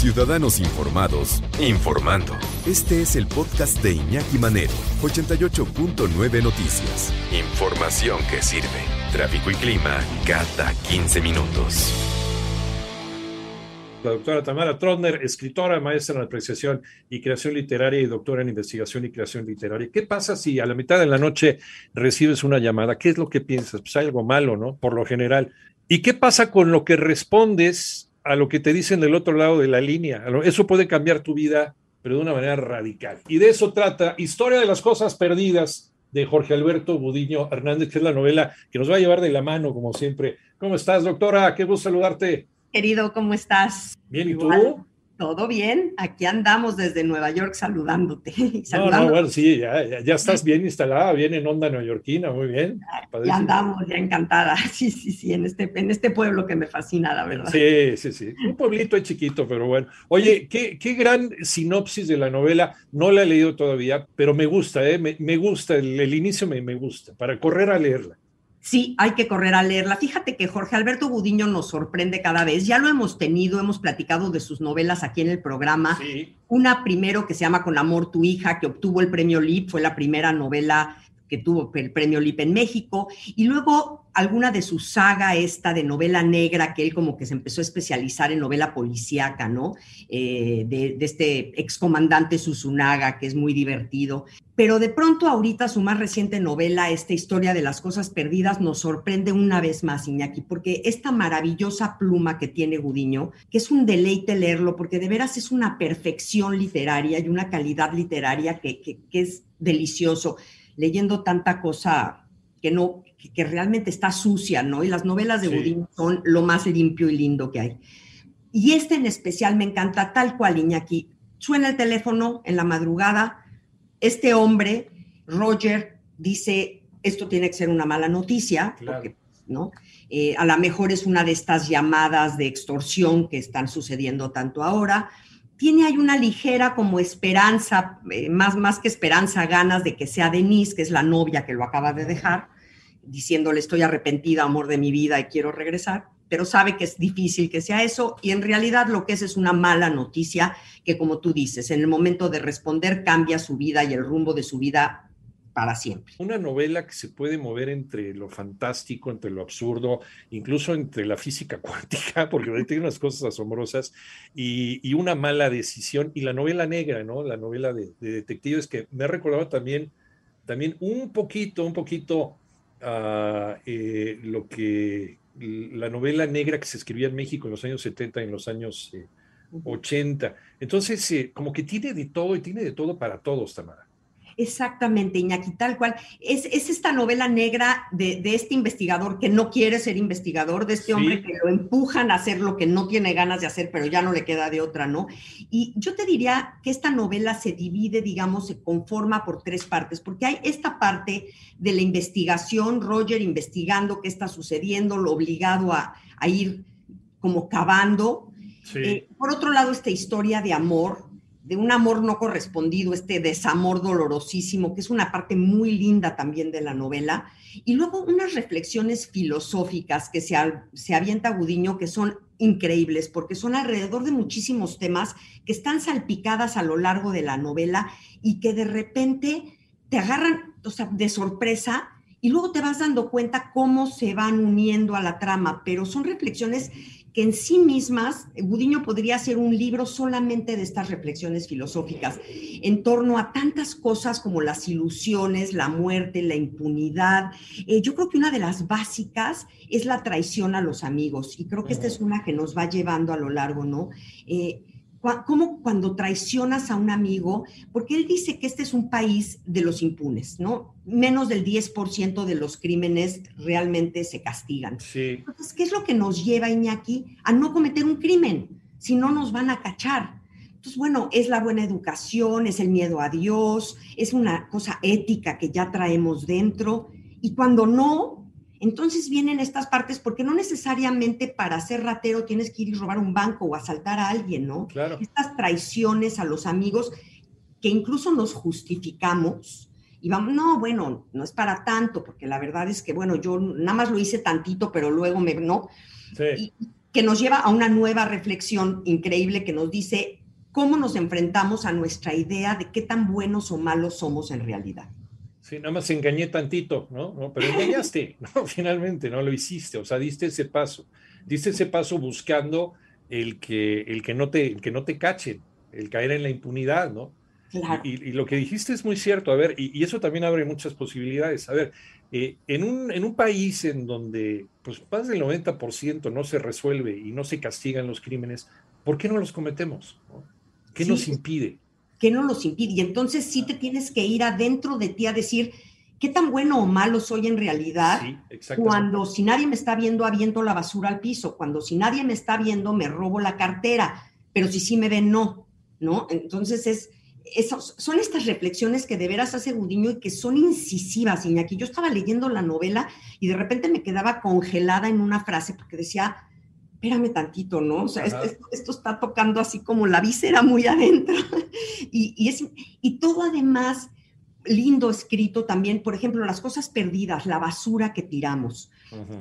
Ciudadanos informados, informando. Este es el podcast de Iñaki Manero, 88.9 Noticias. Información que sirve. Tráfico y clima cada 15 minutos. La doctora Tamara Trotner, escritora, maestra en apreciación y creación literaria y doctora en investigación y creación literaria. ¿Qué pasa si a la mitad de la noche recibes una llamada? ¿Qué es lo que piensas? Pues hay algo malo, ¿no? Por lo general. ¿Y qué pasa con lo que respondes a lo que te dicen del otro lado de la línea? Eso puede cambiar tu vida, pero de una manera radical. Y de eso trata Historia de las Cosas Perdidas de Jorge Alberto Budiño Hernández, que es la novela que nos va a llevar de la mano, como siempre. ¿Cómo estás, doctora? Qué gusto saludarte. Querido, ¿cómo estás? Bien, ¿y tú? Todo bien, aquí andamos desde Nueva York saludándote. No, no, bueno, sí, ya, ya, estás bien instalada, bien en onda neoyorquina, muy bien. Ya andamos, ya encantada. Sí, sí, sí, en este, en este pueblo que me fascina, la verdad. Sí, sí, sí. Un pueblito chiquito, pero bueno. Oye, qué, qué gran sinopsis de la novela. No la he leído todavía, pero me gusta, ¿eh? me, me gusta, el, el inicio me, me gusta, para correr a leerla. Sí, hay que correr a leerla. Fíjate que Jorge Alberto Gudiño nos sorprende cada vez. Ya lo hemos tenido, hemos platicado de sus novelas aquí en el programa. Una primero que se llama Con amor tu hija, que obtuvo el premio LIP, fue la primera novela que tuvo el premio LIP en México, y luego alguna de su saga esta de novela negra, que él como que se empezó a especializar en novela policíaca, ¿no? Eh, de, este excomandante Susunaga, que es muy divertido. Pero de pronto ahorita su más reciente novela, esta historia de las cosas perdidas, nos sorprende una vez más, Iñaki, porque esta maravillosa pluma que tiene Gudiño, que es un deleite leerlo, porque de veras es una perfección literaria y una calidad literaria que, que es delicioso leyendo tanta cosa que no, que, realmente está sucia, ¿no? Y las novelas de sí. Son lo más limpio y lindo que hay. Y este en especial me encanta, tal cual, Iñaki. Suena el teléfono en la madrugada, este hombre, Roger, dice, esto tiene que ser una mala noticia, claro. porque, ¿no? Eh, a lo mejor es una de estas llamadas de extorsión que están sucediendo tanto ahora tiene ahí una ligera como esperanza, eh, más, más que esperanza, ganas de que sea Denise, que es la novia que lo acaba de dejar, diciéndole estoy arrepentida, amor de mi vida, y quiero regresar, pero sabe que es difícil que sea eso, y en realidad lo que es es una mala noticia que, como tú dices, en el momento de responder cambia su vida y el rumbo de su vida para siempre. Una novela que se puede mover entre lo fantástico, entre lo absurdo, incluso entre la física cuántica, porque tiene unas cosas asombrosas, y, y, una mala decisión, y la novela negra, ¿no? La novela de, de detectives que me ha recordado también, también un poquito, un poquito uh, eh, lo que la novela negra que se escribía en México en los años 70 y en los años eh, 80. Entonces, eh, como que tiene de todo y tiene de todo para todos, Tamara. Exactamente, Iñaki, tal cual. Es, es esta novela negra de, de, este investigador que no quiere ser investigador, de este hombre que lo empujan a hacer lo que no tiene ganas de hacer, pero ya no le queda de otra, ¿no? Y yo te diría que esta novela se divide, digamos, se conforma por tres partes, porque hay esta parte de la investigación, Roger investigando qué está sucediendo, lo obligado a, a ir como cavando. Sí. Eh, por otro lado, esta historia de amor, de un amor no correspondido, este desamor dolorosísimo, que es una parte muy linda también de la novela, y luego unas reflexiones filosóficas que se, se avienta Gudiño que son increíbles, porque son alrededor de muchísimos temas que están salpicadas a lo largo de la novela y que de repente te agarran, o sea, de sorpresa, y luego te vas dando cuenta cómo se van uniendo a la trama, pero son reflexiones que en sí mismas, Gudiño podría hacer un libro solamente de estas reflexiones filosóficas en torno a tantas cosas como las ilusiones, la muerte, la impunidad. Eh, yo creo que una de las básicas es la traición a los amigos y creo que esta es una que nos va llevando a lo largo, ¿no? Eh, cómo cuando traicionas a un amigo, porque él dice que este es un país de los impunes, ¿no? Menos del 10% de los crímenes realmente se castigan. Sí. Entonces, ¿qué es lo que nos lleva, Iñaki, a no cometer un crimen? Si no nos van a cachar. Entonces, bueno, es la buena educación, es el miedo a Dios, es una cosa ética que ya traemos dentro. Y cuando no, entonces vienen estas partes porque no necesariamente para ser ratero tienes que ir y robar un banco o asaltar a alguien, ¿no? Claro. Estas traiciones a los amigos que incluso nos justificamos y vamos, no, bueno, no es para tanto, porque la verdad es que, bueno, yo nada más lo hice tantito, pero luego me, ¿no? Sí. Y que nos lleva a una nueva reflexión increíble que nos dice cómo nos enfrentamos a nuestra idea de qué tan buenos o malos somos en realidad. Sí, nada más engañé tantito, ¿no? ¿no? Pero engañaste, ¿no? Finalmente, ¿no? Lo hiciste, o sea, diste ese paso. Diste ese paso buscando el que, el que, no, te, el que no te cachen, el caer en la impunidad, ¿no? Claro. Y, y, lo que dijiste es muy cierto, a ver, y, y eso también abre muchas posibilidades. A ver, eh, en, un, en un país en donde pues más del 90% no se resuelve y no se castigan los crímenes, ¿por qué no los cometemos? ¿no? ¿Qué Sí. nos impide? ¿Qué no los impide? Y entonces sí te tienes que ir adentro de ti a decir, ¿qué tan bueno o malo soy en realidad? Sí. Cuando si nadie me está viendo, aviento la basura al piso. Cuando si nadie me está viendo, me robo la cartera. Pero si sí me ven, no. ¿No? Entonces es, esos, son estas reflexiones que de veras hace Gudiño y que son incisivas, Iñaki. Yo estaba leyendo la novela y de repente me quedaba congelada en una frase porque decía, espérame tantito, ¿no? O sea, esto, esto está tocando así como la víscera muy adentro. y, y, es, y todo además lindo escrito también, por ejemplo, las cosas perdidas, la basura que tiramos.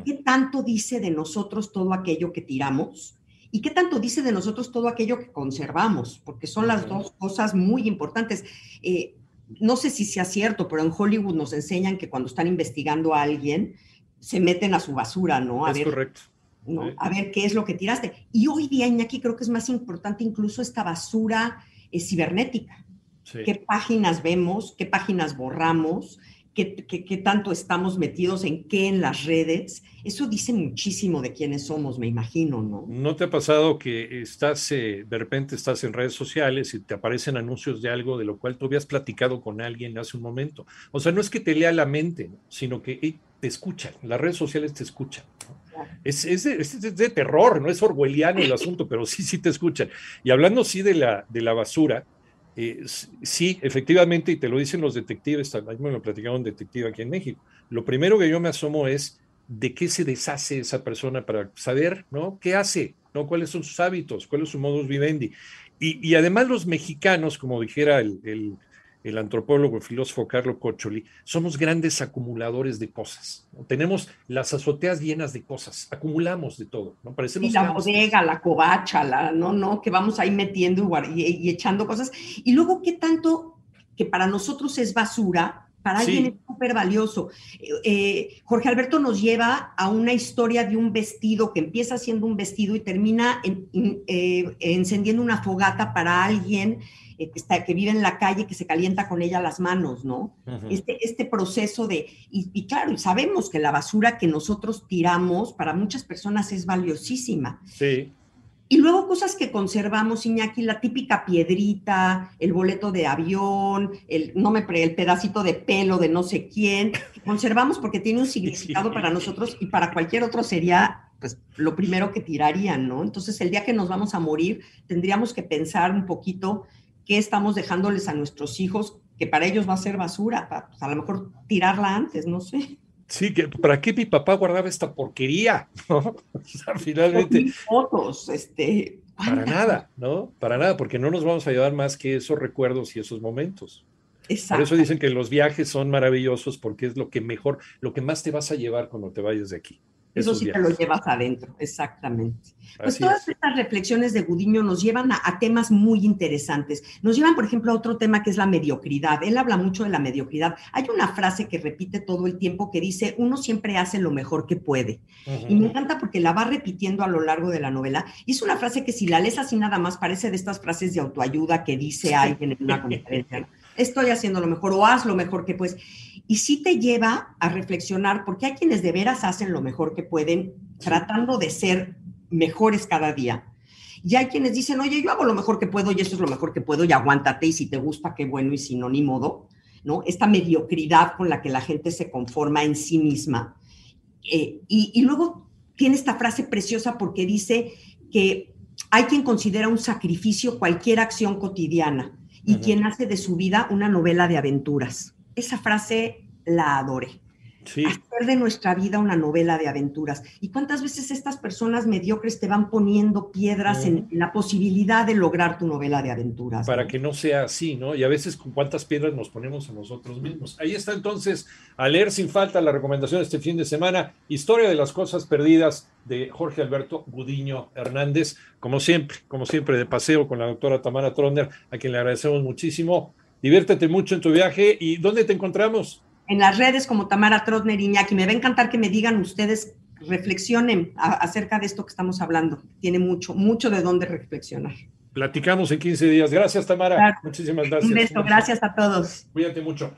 ¿Qué tanto dice de nosotros todo aquello que tiramos? ¿Y qué tanto dice de nosotros todo aquello que conservamos? Porque son las dos cosas muy importantes. Eh, no sé si sea cierto, pero en Hollywood nos enseñan que cuando están investigando a alguien, se meten a su basura, ¿no? A Es ver, correcto. ¿No? Sí. A ver qué es lo que tiraste. Y hoy día, Iñaki, creo que es más importante incluso esta basura eh, cibernética. Sí. ¿Qué páginas vemos? ¿Qué páginas borramos? ¿Qué, qué, qué tanto estamos metidos en qué en las redes? Eso dice muchísimo de quiénes somos, me imagino, ¿no? ¿No te ha pasado que estás, eh, de repente estás en redes sociales y te aparecen anuncios de algo de lo cual tú habías platicado con alguien hace un momento? O sea, no es que te lea la mente, ¿no? sino que te escuchan, las redes sociales te escuchan. ¿no? Es, es, de, es de terror, no es orwelliano el asunto, pero sí, sí te escuchan. Y hablando sí de la, de la basura, eh, sí, efectivamente, y te lo dicen los detectives, también me lo platicaba un detective aquí en México, lo primero que yo me asomo es de qué se deshace esa persona para saber, ¿no? ¿Qué hace? ¿no? ¿Cuáles son sus hábitos? ¿Cuál es su modus vivendi? Y, y además los mexicanos, como dijera el, el, el antropólogo, el filósofo Carlo Cocholi, somos grandes acumuladores de cosas. ¿no? Tenemos las azoteas llenas de cosas, acumulamos de todo, ¿no? Parecemos Y la bodega, la covacha, la, no, no, que vamos ahí metiendo y, y- y echando cosas. Y luego, ¿qué tanto que para nosotros es basura? Para Sí. alguien es súper valioso. Eh, eh, Jorge Alberto nos lleva a una historia de un vestido que empieza siendo un vestido y termina en- en- eh, encendiendo una fogata para alguien eh, que, está, que vive en la calle que se calienta con ella las manos, ¿no? Este, este proceso de, y, y claro, sabemos que la basura que nosotros tiramos para muchas personas es valiosísima. Sí, Y luego cosas que conservamos, Iñaki, la típica piedrita, el boleto de avión, el, no me pre- el pedacito de pelo de no sé quién, que conservamos porque tiene un significado para nosotros y para cualquier otro sería pues lo primero que tirarían, ¿no? Entonces el día que nos vamos a morir tendríamos que pensar un poquito qué estamos dejándoles a nuestros hijos, que para ellos va a ser basura, para, pues, a lo mejor tirarla antes, no sé. sí, que ¿para qué mi papá guardaba esta porquería? ¿no? O sea, finalmente, fotos, este. para nada, ¿no? Para nada, porque no nos vamos a llevar más que esos recuerdos y esos momentos. Por Exacto. eso dicen que los viajes son maravillosos porque es lo que mejor, lo que más te vas a llevar cuando te vayas de aquí. Eso sí te lo llevas adentro, exactamente. Pues Así todas es. estas reflexiones de Gudiño nos llevan a, a temas muy interesantes. Nos llevan, por ejemplo, a otro tema que es la mediocridad. Él habla mucho de la mediocridad. Hay una frase que repite todo el tiempo que dice, uno siempre hace lo mejor que puede. Y me encanta porque la va repitiendo a lo largo de la novela. Y es una frase que si la lees así nada más parece de estas frases de autoayuda que dice alguien en una conferencia. Estoy haciendo lo mejor o haz lo mejor que puedes. Y sí te lleva a reflexionar porque hay quienes de veras hacen lo mejor que pueden, tratando de ser mejores cada día. Y hay quienes dicen, oye, yo hago lo mejor que puedo y eso es lo mejor que puedo y aguántate y si te gusta, qué bueno y si no, ni modo, ¿no? Esta mediocridad con la que la gente se conforma en sí misma. Eh, y, y luego tiene esta frase preciosa porque dice que hay quien considera un sacrificio cualquier acción cotidiana y quien hace de su vida una novela de aventuras. Esa frase la adoré. Hacer de nuestra vida una novela de aventuras. ¿Y cuántas veces estas personas mediocres te van poniendo piedras en la posibilidad de lograr tu novela de aventuras? Para que no sea así, ¿no? Y a veces con cuántas piedras nos ponemos a nosotros mismos. Ahí está entonces, a leer sin falta la recomendación de este fin de semana, Historia de las Cosas Perdidas de Jorge Alberto Gudiño Hernández, como siempre, como siempre, de paseo con la doctora Tamara Tronder, a quien le agradecemos muchísimo. Diviértete mucho en tu viaje y ¿dónde te encontramos? En las redes como Tamara Trotner Iñaki. Me va a encantar que me digan ustedes, reflexionen acerca de esto que estamos hablando. Tiene mucho, mucho de dónde reflexionar. Platicamos en 15 días. Gracias, Tamara. Muchísimas gracias. Un beso, gracias a todos. Cuídate mucho.